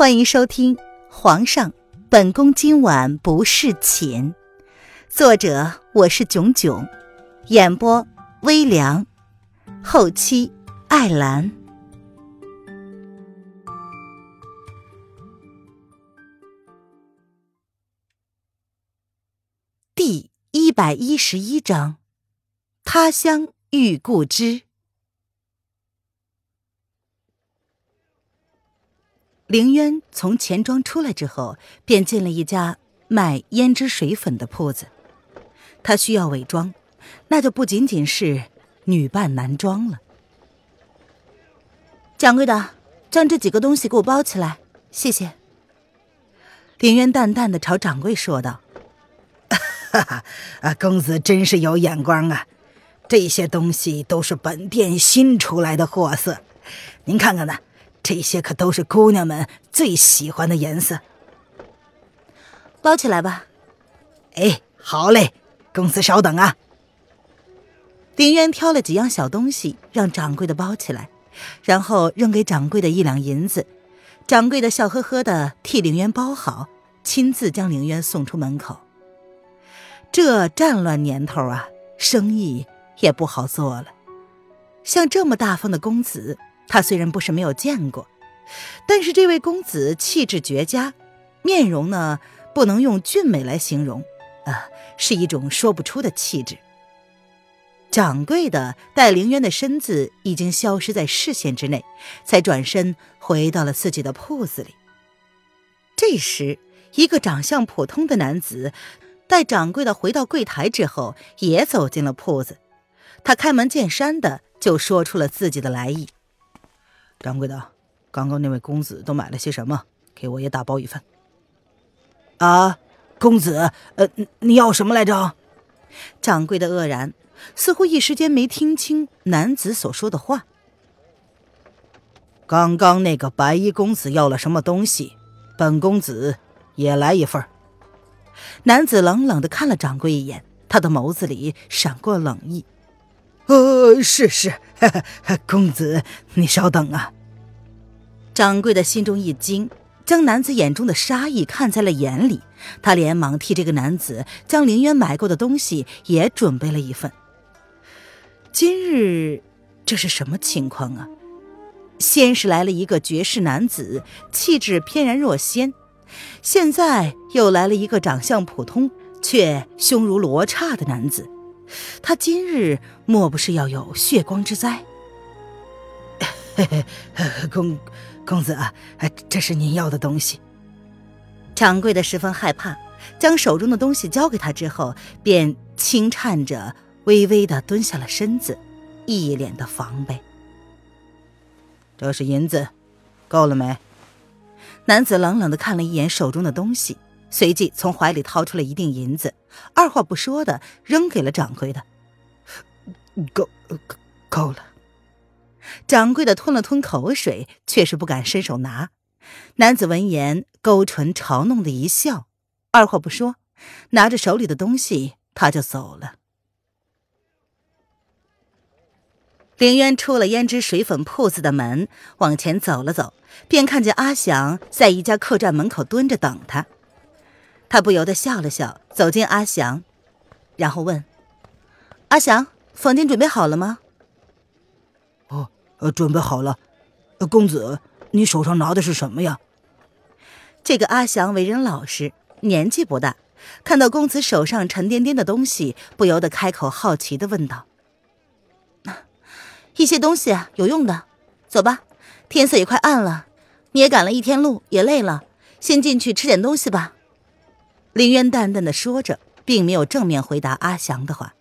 欢迎收听《皇上，本宫今晚不侍寝》，作者我是囧囧，演播微凉，后期艾兰。第一百一十一章，他乡遇故知。凌渊从钱庄出来之后，便进了一家卖胭脂水粉的铺子。他需要伪装，那就不仅仅是女扮男装了。掌柜的，将这几个东西给我包起来，谢谢。凌渊淡淡的朝掌柜说道：“哈哈，啊，公子真是有眼光啊！这些东西都是本店新出来的货色，您看看呢。”这些可都是姑娘们最喜欢的颜色，包起来吧。哎，好嘞，公子稍等啊。林渊挑了几样小东西，让掌柜的包起来，然后扔给掌柜的一两银子。掌柜的笑呵呵的替凌渊包好，亲自将凌渊送出门口。这战乱年头啊，生意也不好做了。像这么大方的公子。他虽然不是没有见过，但是这位公子气质绝佳，面容呢不能用俊美来形容，啊，是一种说不出的气质。掌柜的待凌渊的身子已经消失在视线之内，才转身回到了自己的铺子里。这时，一个长相普通的男子待掌柜的回到柜台之后，也走进了铺子。他开门见山的就说出了自己的来意。掌柜的，刚刚那位公子都买了些什么？给我也打包一份。啊，公子，呃，你要什么来着？掌柜的愕然，似乎一时间没听清男子所说的话。刚刚那个白衣公子要了什么东西？本公子也来一份。男子冷冷的看了掌柜一眼，他的眸子里闪过冷意。呃，是是，公子，你稍等啊。掌柜的心中一惊，将男子眼中的杀意看在了眼里，他连忙替这个男子将凌渊买过的东西也准备了一份。今日这是什么情况啊？先是来了一个绝世男子，气质翩然若仙，现在又来了一个长相普通却胸如罗刹的男子。他今日莫不是要有血光之灾？公公子啊，这是您要的东西。掌柜的十分害怕，将手中的东西交给他之后，便轻颤着微微的蹲下了身子，一脸的防备。这是银子，够了没？男子冷冷的看了一眼手中的东西。随即从怀里掏出了一锭银子，二话不说的扔给了掌柜的。够，够了。掌柜的吞了吞口水，却是不敢伸手拿。男子闻言，勾唇嘲弄的一笑，二话不说，拿着手里的东西，他就走了。凌渊出了胭脂水粉铺子的门，往前走了走，便看见阿祥在一家客栈门口蹲着等他。他不由得笑了笑，走进阿祥，然后问：“阿祥，房间准备好了吗？”“哦，呃，准备好了。”“公子，你手上拿的是什么呀？”这个阿祥为人老实，年纪不大，看到公子手上沉甸甸的东西，不由得开口好奇的问道：“一些东西啊，有用的。走吧，天色也快暗了，你也赶了一天路，也累了，先进去吃点东西吧。”林渊淡淡的说着，并没有正面回答阿祥的话。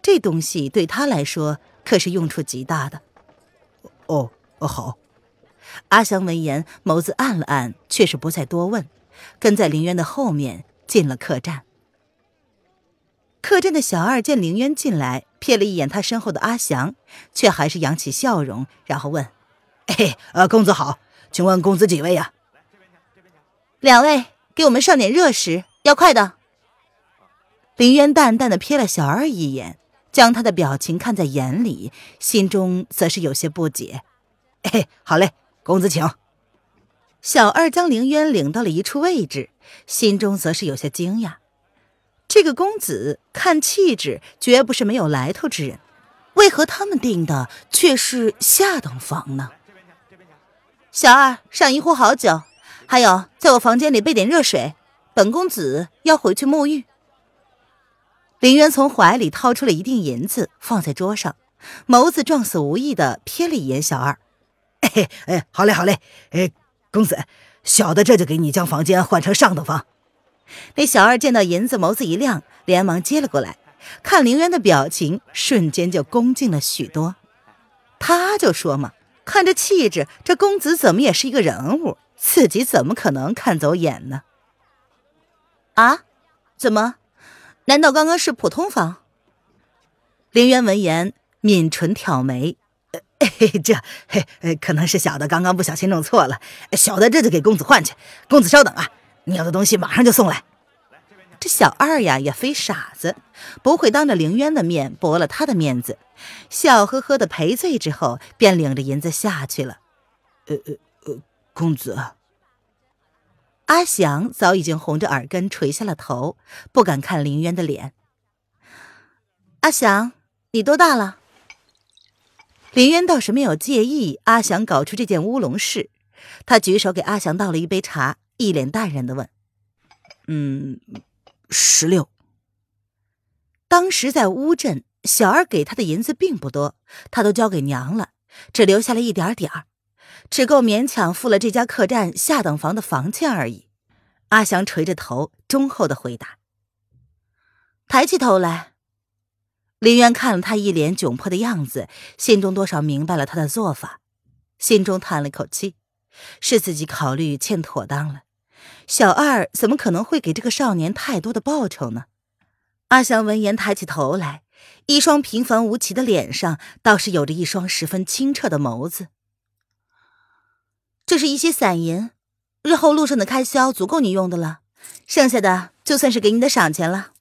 这东西对他来说可是用处极大的。哦哦，好。阿祥闻言，眸子暗了暗，却是不再多问，跟在林渊的后面进了客栈。客栈的小二见林渊进来，瞥了一眼他身后的阿祥，却还是扬起笑容，然后问：“嘿，呃，公子好，请问公子几位呀？”两位，给我们上点热食。要快的。林渊淡淡的瞥了小二一眼，将他的表情看在眼里，心中则是有些不解。嘿，好嘞，公子请。小二将凌渊领到了一处位置，心中则是有些惊讶。这个公子看气质绝不是没有来头之人，为何他们订的却是下等房呢？小二，上一壶好酒，还有在我房间里备点热水，本公子要回去沐浴。林渊从怀里掏出了一锭银子，放在桌上，眸子撞死无意的瞥了一眼小二。哎哎，好嘞好嘞，哎，公子，小的这就给你将房间换成上等房。那小二见到银子，眸子一亮，连忙接了过来，看林渊的表情，瞬间就恭敬了许多。他就说嘛，看这气质，这公子怎么也是一个人物，自己怎么可能看走眼呢？啊？怎么？难道刚刚是普通房？林渊闻言抿唇挑眉，这嘿，可能是小的刚刚不小心弄错了，小的这就给公子换去。公子稍等啊，你要的东西马上就送来。这小二呀也非傻子，不会当着凌渊的面驳了他的面子，笑呵呵的赔罪之后，便领着银子下去了。呃呃呃，公子。阿祥早已经红着耳根垂下了头，不敢看林渊的脸。阿祥，你多大了？林渊倒是没有介意阿祥搞出这件乌龙事，他举手给阿祥倒了一杯茶，一脸淡然的问：“嗯，十六。”当时在乌镇，小二给他的银子并不多，他都交给娘了，只留下了一点点儿。只够勉强付了这家客栈下等房的房钱而已。阿祥垂着头，忠厚的回答：“抬起头来。”林渊看了他一脸窘迫的样子，心中多少明白了他的做法，心中叹了口气，是自己考虑欠妥当了。小二怎么可能会给这个少年太多的报酬呢？阿祥闻言抬起头来，一双平凡无奇的脸上倒是有着一双十分清澈的眸子。这是一些散银，日后路上的开销足够你用的了，剩下的就算是给你的赏钱了。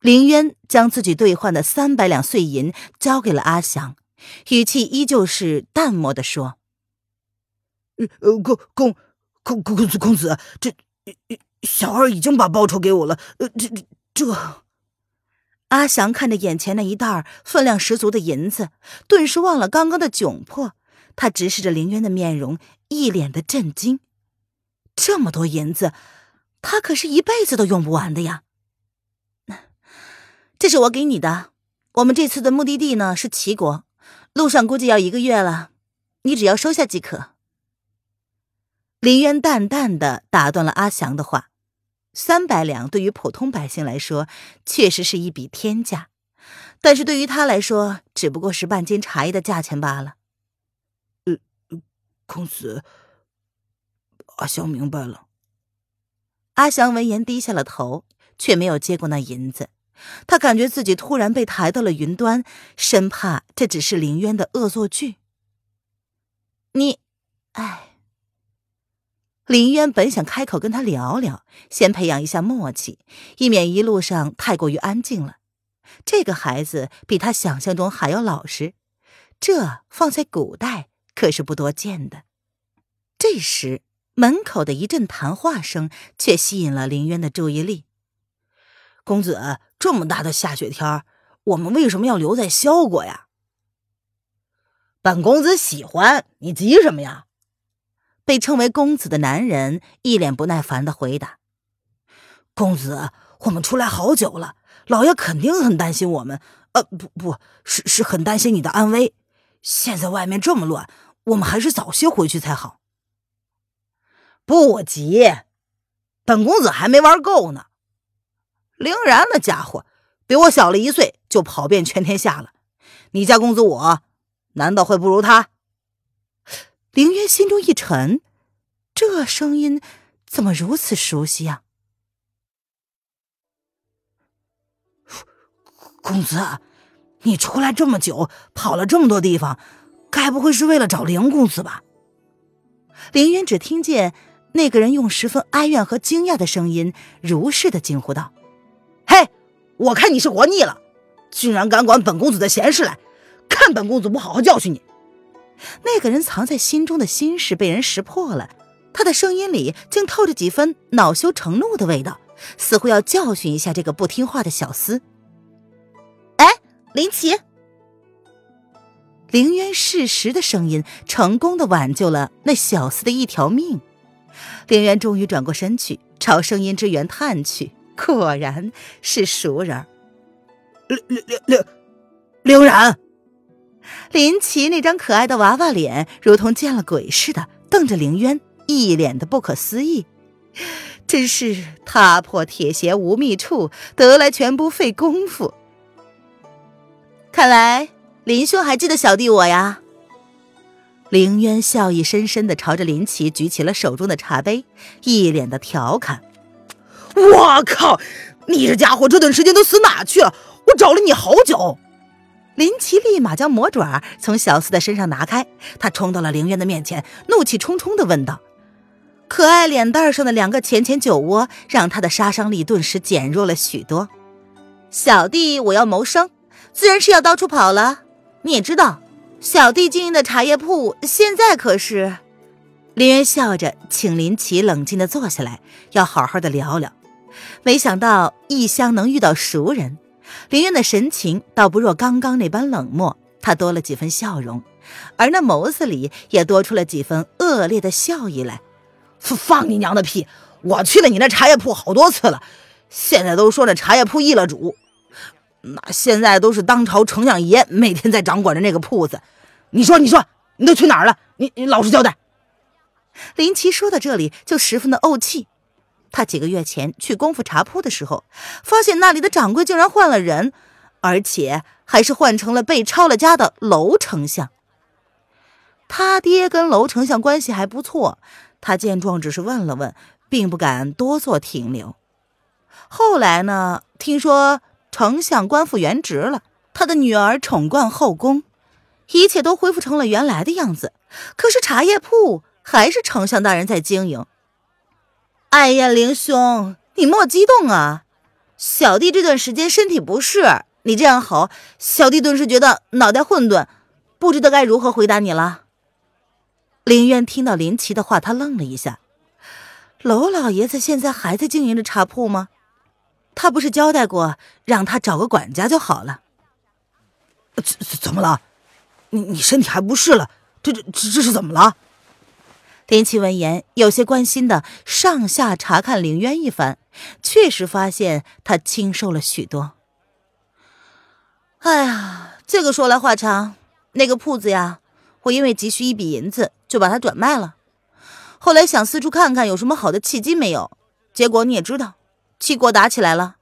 林渊将自己兑换的三百两碎银交给了阿祥，语气依旧是淡漠的说：“呃，公公公公子公子，这小二已经把报酬给我了。呃，这这这。”阿祥看着眼前那一袋分量十足的银子，顿时忘了刚刚的窘迫。他直视着林渊的面容，一脸的震惊。这么多银子，他可是一辈子都用不完的呀！这是我给你的。我们这次的目的地呢是齐国，路上估计要一个月了，你只要收下即可。林渊淡淡的打断了阿祥的话：“三百两对于普通百姓来说，确实是一笔天价，但是对于他来说，只不过是半斤茶叶的价钱罢了。”公子，阿祥明白了。阿祥闻言低下了头，却没有接过那银子。他感觉自己突然被抬到了云端，生怕这只是林渊的恶作剧。你，哎。林渊本想开口跟他聊聊，先培养一下默契，以免一路上太过于安静了。这个孩子比他想象中还要老实，这放在古代。可是不多见的。这时，门口的一阵谈话声却吸引了林渊的注意力。公子，这么大的下雪天，我们为什么要留在萧国呀？本公子喜欢，你急什么呀？被称为公子的男人一脸不耐烦的回答：“公子，我们出来好久了，老爷肯定很担心我们。呃，不，不是，是很担心你的安危。现在外面这么乱。”我们还是早些回去才好。不急，本公子还没玩够呢。凌然那家伙比我小了一岁，就跑遍全天下了。你家公子我，难道会不如他？凌渊心中一沉，这声音怎么如此熟悉呀？公子，你出来这么久，跑了这么多地方。该不会是为了找凌公子吧？凌渊只听见那个人用十分哀怨和惊讶的声音，如是的惊呼道：“嘿，我看你是活腻了，居然敢管本公子的闲事来，看本公子不好好教训你！”那个人藏在心中的心事被人识破了，他的声音里竟透着几分恼羞成怒的味道，似乎要教训一下这个不听话的小厮。哎，林奇！凌渊适时的声音成功的挽救了那小厮的一条命。凌渊终于转过身去，朝声音之源探去，果然是熟人。凌凌凌凌凌然，林奇那张可爱的娃娃脸如同见了鬼似的，瞪着凌渊，一脸的不可思议。真是踏破铁鞋无觅处，得来全不费工夫。看来林兄还记得小弟我呀。凌渊笑意深深的朝着林奇举起了手中的茶杯，一脸的调侃：“我靠，你这家伙这段时间都死哪去了？我找了你好久。”林奇立马将魔爪从小四的身上拿开，他冲到了凌渊的面前，怒气冲冲的问道：“可爱脸蛋上的两个浅浅酒窝，让他的杀伤力顿时减弱了许多。小弟我要谋生，自然是要到处跑了。你也知道。”小弟经营的茶叶铺，现在可是……林渊笑着请林奇冷静的坐下来，要好好的聊聊。没想到异乡能遇到熟人，林渊的神情倒不若刚刚那般冷漠，他多了几分笑容，而那眸子里也多出了几分恶劣的笑意来。放你娘的屁！我去了你那茶叶铺好多次了，现在都说那茶叶铺易了主。那现在都是当朝丞相爷每天在掌管着那个铺子，你说，你说，你都去哪儿了？你你老实交代。林奇说到这里就十分的怄气，他几个月前去功夫茶铺的时候，发现那里的掌柜竟然换了人，而且还是换成了被抄了家的娄丞相。他爹跟娄丞相关系还不错，他见状只是问了问，并不敢多做停留。后来呢，听说。丞相官复原职了，他的女儿宠冠后宫，一切都恢复成了原来的样子。可是茶叶铺还是丞相大人在经营。哎呀，凌兄，你莫激动啊！小弟这段时间身体不适，你这样吼，小弟顿时觉得脑袋混沌，不知道该如何回答你了。林渊听到林奇的话，他愣了一下。娄老爷子现在还在经营着茶铺吗？他不是交代过让他找个管家就好了？怎怎么了？你你身体还不适了？这这这这是怎么了？林奇闻言，有些关心的上下查看凌渊一番，确实发现他清瘦了许多。哎呀，这个说来话长。那个铺子呀，我因为急需一笔银子，就把它转卖了。后来想四处看看有什么好的契机没有，结果你也知道。七国打起来了，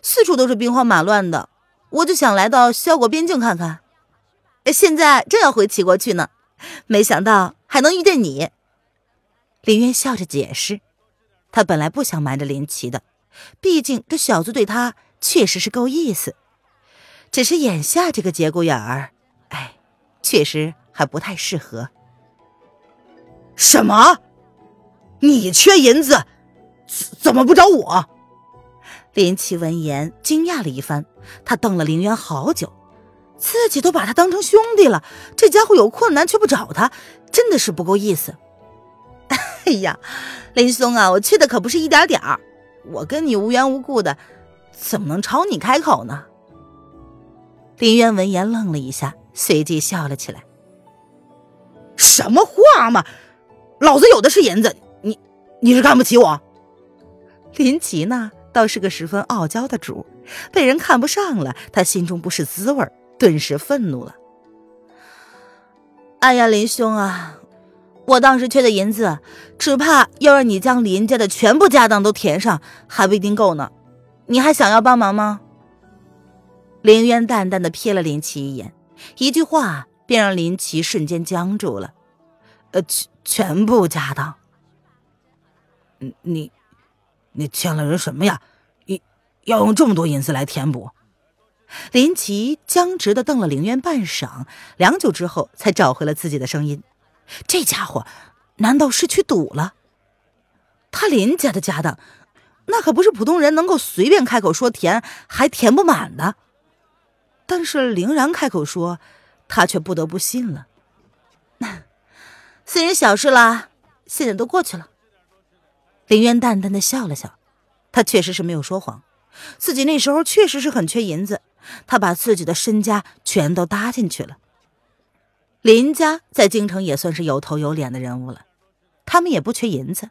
四处都是兵荒马乱的，我就想来到萧国边境看看。现在正要回齐国去呢，没想到还能遇见你。林渊笑着解释，他本来不想瞒着林奇的，毕竟这小子对他确实是够意思，只是眼下这个节骨眼儿，哎，确实还不太适合。什么？你缺银子，怎么不找我？林奇闻言惊讶了一番，他瞪了林渊好久，自己都把他当成兄弟了，这家伙有困难却不找他，真的是不够意思。哎呀，林松啊，我去的可不是一点点儿，我跟你无缘无故的，怎么能朝你开口呢？林渊闻言愣了一下，随即笑了起来。什么话嘛，老子有的是银子，你你是看不起我？林奇呢？倒是个十分傲娇的主，被人看不上了，他心中不是滋味顿时愤怒了。哎呀，林兄啊，我当时缺的银子，只怕要让你将林家的全部家当都填上，还不一定够呢。你还想要帮忙吗？林渊淡淡的瞥了林奇一眼，一句话便让林奇瞬间僵住了。呃，全全部家当？你？你欠了人什么呀？你要用这么多银子来填补？林奇僵直的瞪了凌渊半晌，良久之后才找回了自己的声音。这家伙难道是去赌了？他林家的家当，那可不是普通人能够随便开口说填还填不满的。但是凌然开口说，他却不得不信了。私人小事啦，现在都过去了，林渊淡淡的笑了笑，他确实是没有说谎，自己那时候确实是很缺银子，他把自己的身家全都搭进去了。林家在京城也算是有头有脸的人物了，他们也不缺银子，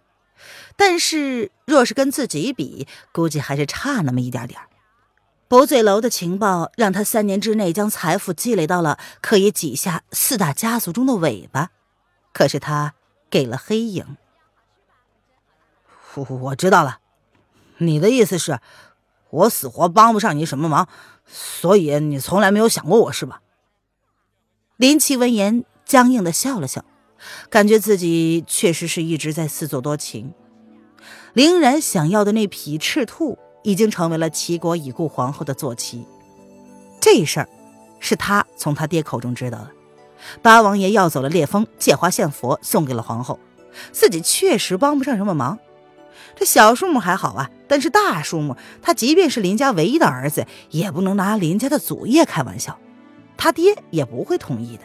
但是若是跟自己比，估计还是差那么一点点。薄嘴楼的情报让他三年之内将财富积累到了可以挤下四大家族中的尾巴，可是他给了黑影。我我知道了，你的意思是，我死活帮不上你什么忙，所以你从来没有想过我是吧？林奇闻言僵硬的笑了笑，感觉自己确实是一直在自作多情。凌然想要的那匹赤兔。已经成为了齐国已故皇后的坐骑，这事儿是他从他爹口中知道的。八王爷要走了烈风，借花献佛，送给了皇后。自己确实帮不上什么忙。这小数目还好啊，但是大数目，他即便是林家唯一的儿子，也不能拿林家的祖业开玩笑。他爹也不会同意的。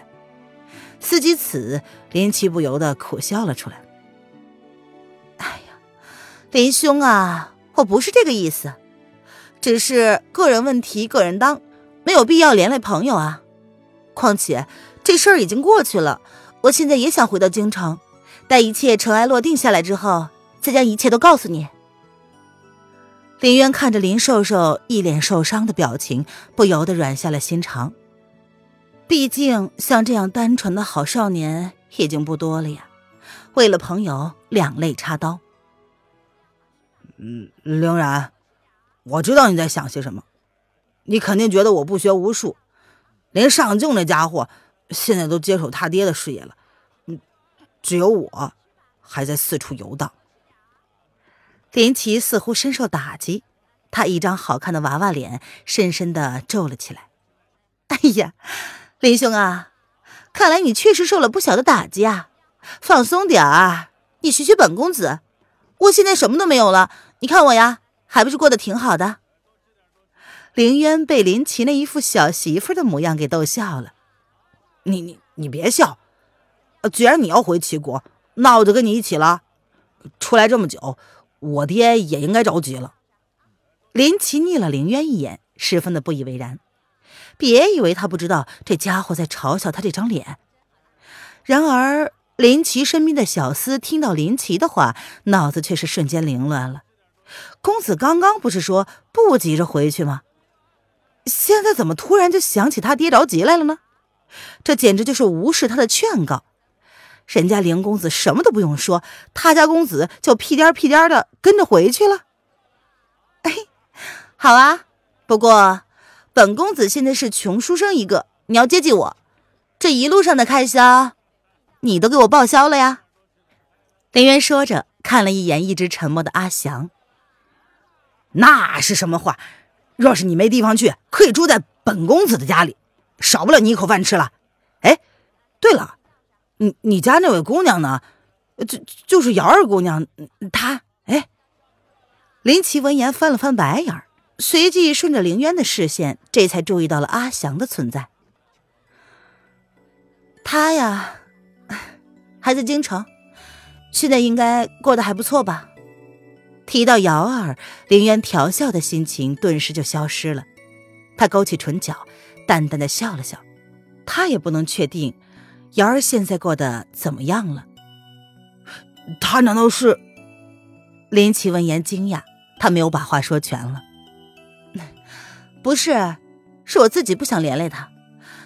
思及此，林奇不由得苦笑了出来。哎呀，林兄啊！我不是这个意思，只是个人问题个人当，没有必要连累朋友啊。况且这事儿已经过去了，我现在也想回到京城，待一切尘埃落定下来之后，再将一切都告诉你。林渊看着林瘦瘦一脸受伤的表情，不由得软下了心肠。毕竟像这样单纯的好少年已经不多了呀，为了朋友两肋插刀。嗯，凌然，我知道你在想些什么。你肯定觉得我不学无术，连上镜那家伙现在都接手他爹的事业了。嗯，只有我还在四处游荡。林奇似乎深受打击，他一张好看的娃娃脸深深的皱了起来。哎呀，林兄啊，看来你确实受了不小的打击啊！放松点儿，你学学本公子。我现在什么都没有了。你看我呀，还不是过得挺好的。凌渊被林奇那一副小媳妇的模样给逗笑了。你你你别笑，既然你要回齐国，那我就跟你一起了。出来这么久，我爹也应该着急了。林奇睨了凌渊一眼，十分的不以为然。别以为他不知道这家伙在嘲笑他这张脸。然而林奇身边的小厮听到林奇的话，脑子却是瞬间凌乱了。公子刚刚不是说不急着回去吗？现在怎么突然就想起他爹着急来了呢？这简直就是无视他的劝告。人家林公子什么都不用说，他家公子就屁颠屁颠的跟着回去了。哎，好啊，不过本公子现在是穷书生一个，你要接济我，这一路上的开销，你都给我报销了呀。林渊说着，看了一眼一直沉默的阿祥。那是什么话？若是你没地方去，可以住在本公子的家里，少不了你一口饭吃了。哎，对了，你你家那位姑娘呢？就就是瑶儿姑娘，她哎。林奇闻言翻了翻白眼，随即顺着凌渊的视线，这才注意到了阿祥的存在。他呀，还在京城，现在应该过得还不错吧。提到瑶儿，凌渊调笑的心情顿时就消失了。他勾起唇角，淡淡的笑了笑。他也不能确定瑶儿现在过得怎么样了。他难道是？林奇闻言惊讶，他没有把话说全了。不是，是我自己不想连累他。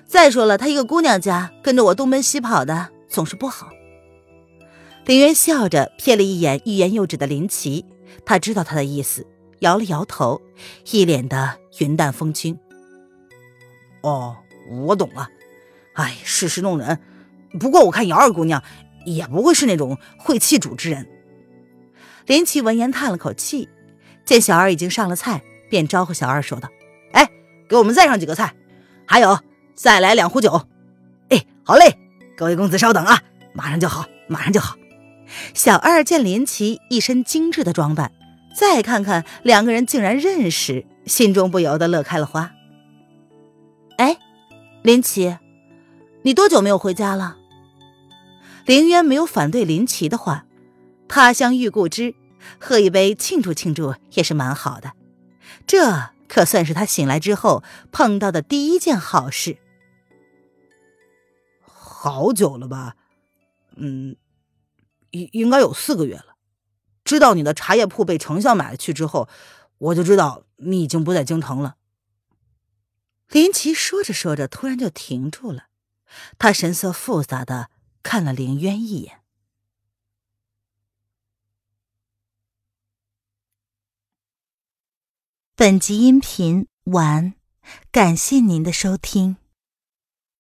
再说了，他一个姑娘家跟着我东奔西跑的，总是不好。林渊笑着瞥了一眼欲言又止的林奇。他知道他的意思，摇了摇头，一脸的云淡风轻。哦，我懂了。哎，世事弄人。不过我看姚二姑娘也不会是那种会弃主之人。林奇闻言叹了口气，见小二已经上了菜，便招呼小二说道：“哎，给我们再上几个菜，还有再来两壶酒。”哎，好嘞，各位公子稍等啊，马上就好，马上就好。小二见林奇一身精致的装扮，再看看两个人竟然认识，心中不由得乐开了花。哎，林奇，你多久没有回家了？林渊没有反对林奇的话，他乡遇故知，喝一杯庆祝庆祝也是蛮好的。这可算是他醒来之后碰到的第一件好事。好久了吧？嗯，应应该有四个月了。知道你的茶叶铺被丞相买了去之后，我就知道你已经不在京城了。林奇说着说着，突然就停住了，他神色复杂的看了凌渊一眼。本集音频完，感谢您的收听。